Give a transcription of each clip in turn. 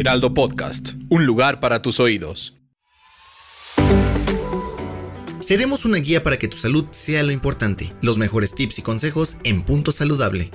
Heraldo Podcast, un lugar para tus oídos. Seremos una guía para que tu salud sea lo importante. Los mejores tips y consejos en Punto Saludable.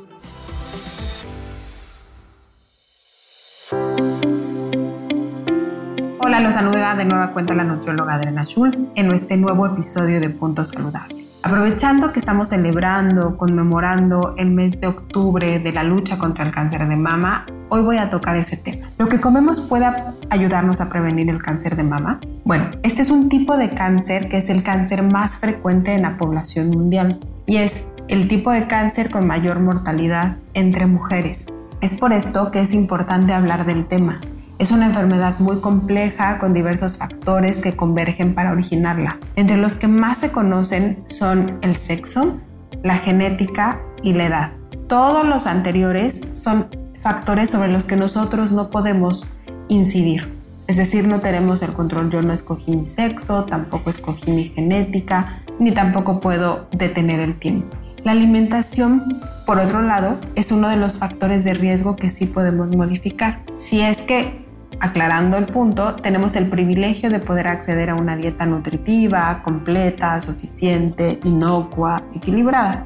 Hola, los saluda de nueva cuenta la nutrióloga Adriana Schulz en este nuevo episodio de Punto Saludable. Aprovechando que estamos celebrando, conmemorando el mes de octubre de la lucha contra el cáncer de mama, hoy voy a tocar ese tema. ¿Lo que comemos puede ayudarnos a prevenir el cáncer de mama? Bueno, este es un tipo de cáncer que es el cáncer más frecuente en la población mundial y es el tipo de cáncer con mayor mortalidad entre mujeres. Es por esto que es importante hablar del tema. Es una enfermedad muy compleja con diversos factores que convergen para originarla. Entre los que más se conocen son el sexo, la genética y la edad. Todos los anteriores son factores sobre los que nosotros no podemos incidir. Es decir, no tenemos el control. Yo no escogí mi sexo, tampoco escogí mi genética, ni tampoco puedo detener el tiempo. La alimentación, por otro lado, es uno de los factores de riesgo que sí podemos modificar. Si es que Aclarando el punto, tenemos el privilegio de poder acceder a una dieta nutritiva, completa, suficiente, inocua, equilibrada,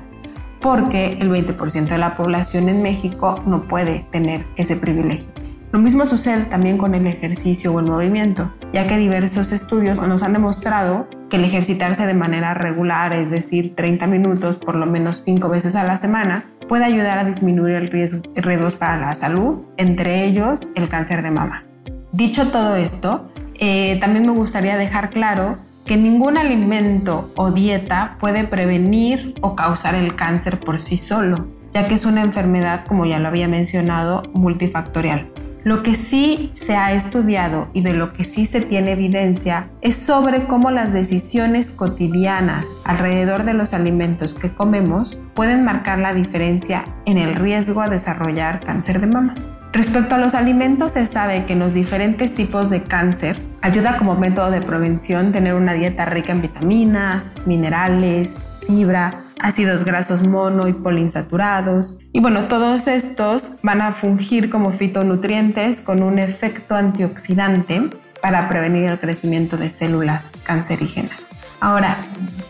porque el 20% de la población en México no puede tener ese privilegio. Lo mismo sucede también con el ejercicio o el movimiento, ya que diversos estudios nos han demostrado que el ejercitarse de manera regular, es decir, 30 minutos por lo menos 5 veces a la semana, puede ayudar a disminuir el riesgo, riesgos para la salud, entre ellos el cáncer de mama. Dicho todo esto, eh, también me gustaría dejar claro que ningún alimento o dieta puede prevenir o causar el cáncer por sí solo, ya que es una enfermedad, como ya lo había mencionado, multifactorial. Lo que sí se ha estudiado y de lo que sí se tiene evidencia es sobre cómo las decisiones cotidianas alrededor de los alimentos que comemos pueden marcar la diferencia en el riesgo a desarrollar cáncer de mama. Respecto a los alimentos, se sabe que en los diferentes tipos de cáncer ayuda como método de prevención tener una dieta rica en vitaminas, minerales, fibra, ácidos grasos mono y poliinsaturados. Y bueno, todos estos van a fungir como fitonutrientes con un efecto antioxidante para prevenir el crecimiento de células cancerígenas. Ahora,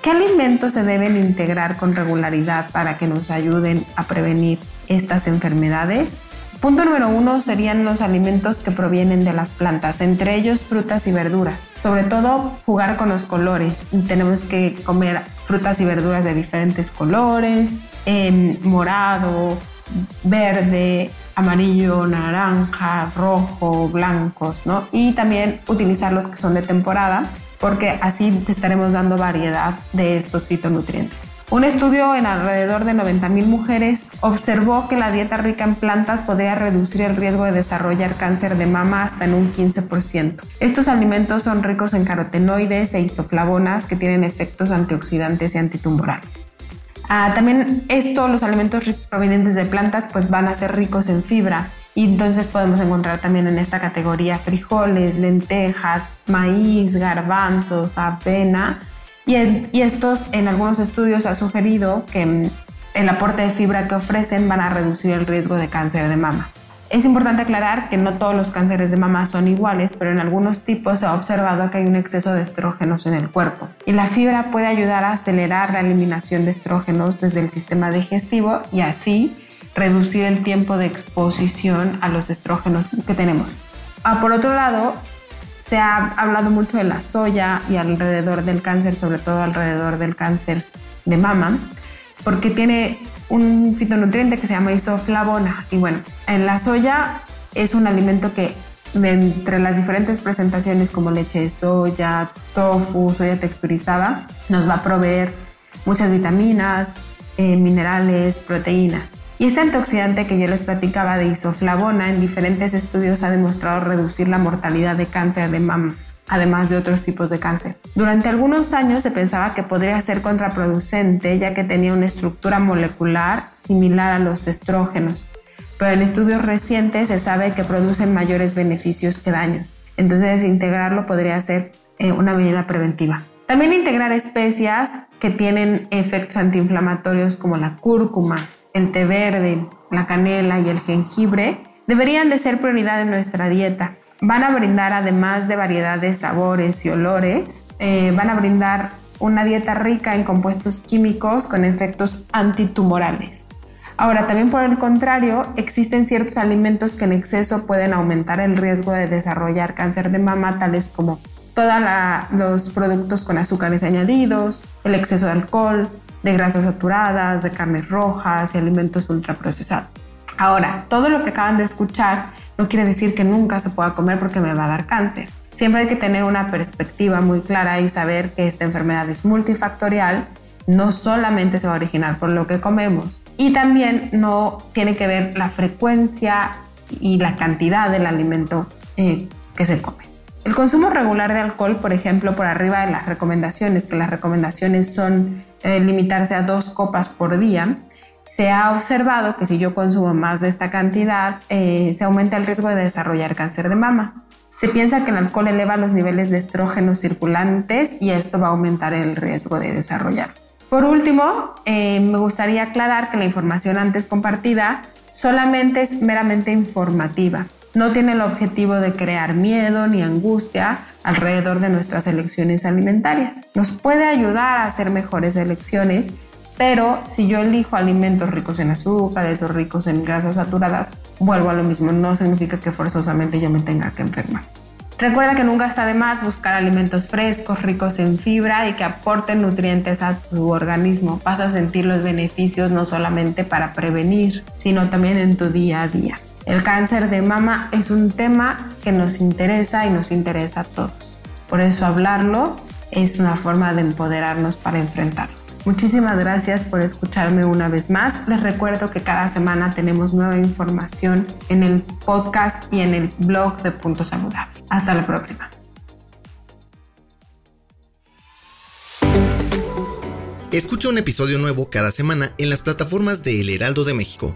¿qué alimentos se deben integrar con regularidad para que nos ayuden a prevenir estas enfermedades? Punto número uno serían los alimentos que provienen de las plantas, entre ellos frutas y verduras. Sobre todo jugar con los colores. Tenemos que comer frutas y verduras de diferentes colores, en morado, verde, amarillo, naranja, rojo, blancos, ¿no? Y también utilizar los que son de temporada, porque así te estaremos dando variedad de estos fitonutrientes. Un estudio en alrededor de 90.000 mujeres observó que la dieta rica en plantas podría reducir el riesgo de desarrollar cáncer de mama hasta en un 15%. Estos alimentos son ricos en carotenoides e isoflavonas que tienen efectos antioxidantes y antitumorales. Ah, también esto, los alimentos provenientes de plantas, pues van a ser ricos en fibra. Y entonces podemos encontrar también en esta categoría frijoles, lentejas, maíz, garbanzos, avena, y, estos en algunos estudios ha sugerido que mm, el aporte de fibra que ofrecen van a reducir el riesgo de cáncer de mama. Es importante aclarar que no todos los cánceres de mama son iguales, pero en algunos tipos se ha observado que hay un exceso de estrógenos en el cuerpo. Y la fibra puede ayudar a acelerar la eliminación de estrógenos desde el sistema digestivo y así reducir el tiempo de exposición a los estrógenos que tenemos. Ah, por otro lado, se ha hablado mucho de la soya y alrededor del cáncer, sobre todo alrededor del cáncer de mama, porque tiene un fitonutriente que se llama isoflavona. Y bueno, en la soya es un alimento que entre las diferentes presentaciones como leche de soya, tofu, soya texturizada, nos va a proveer muchas vitaminas, eh, minerales, proteínas. Y este antioxidante que yo les platicaba de isoflavona en diferentes estudios ha demostrado reducir la mortalidad de cáncer de mama además de otros tipos de cáncer. Durante algunos años se pensaba que podría ser contraproducente ya que tenía una estructura molecular similar a los estrógenos, pero en estudios recientes se sabe que producen mayores beneficios que daños. Entonces integrarlo podría ser eh, una medida preventiva. También integrar especias que tienen efectos antiinflamatorios como la cúrcuma, el té verde, la canela y el jengibre deberían de ser prioridad en nuestra dieta Van a brindar, además de variedad de sabores y olores, eh, van a brindar una dieta rica en compuestos químicos con efectos antitumorales. Ahora, también por el contrario, existen ciertos alimentos que en exceso pueden aumentar el riesgo de desarrollar cáncer de mama, tales como todos los productos con azúcares añadidos, el exceso de alcohol, de grasas saturadas, de carnes rojas y alimentos ultraprocesados. Ahora, todo lo que acaban de escuchar no quiere decir que nunca se pueda comer porque me va a dar cáncer. Siempre hay que tener una perspectiva muy clara y saber que esta enfermedad es multifactorial, no solamente se va a originar por lo que comemos y también no tiene que ver la frecuencia y la cantidad del alimento eh, que se come. El consumo regular de alcohol, por ejemplo, por arriba de las recomendaciones, que las recomendaciones son eh, limitarse a dos copas por día, se ha observado que si yo consumo más de esta cantidad, eh, se aumenta el riesgo de desarrollar cáncer de mama. Se piensa que el alcohol eleva los niveles de estrógenos circulantes y esto va a aumentar el riesgo de desarrollar. Por último, eh, me gustaría aclarar que la información antes compartida solamente es meramente informativa. No tiene el objetivo de crear miedo ni angustia alrededor de nuestras elecciones alimentarias. Nos puede ayudar a hacer mejores elecciones pero si yo elijo alimentos ricos en azúcares o ricos en grasas saturadas, vuelvo a lo mismo. No significa que forzosamente yo me tenga que enfermar. Recuerda que nunca está de más buscar alimentos frescos, ricos en fibra y que aporten nutrientes a tu organismo. Vas a sentir los beneficios no solamente para prevenir, sino también en tu día a día. El cáncer de mama es un tema que nos interesa y nos interesa a todos. Por eso hablarlo es una forma de empoderarnos para enfrentarlo. Muchísimas gracias por escucharme una vez más. Les recuerdo que cada semana tenemos nueva información en el podcast y en el blog de Punto Saludable. Hasta la próxima. Escucha un episodio nuevo cada semana en las plataformas de El Heraldo de México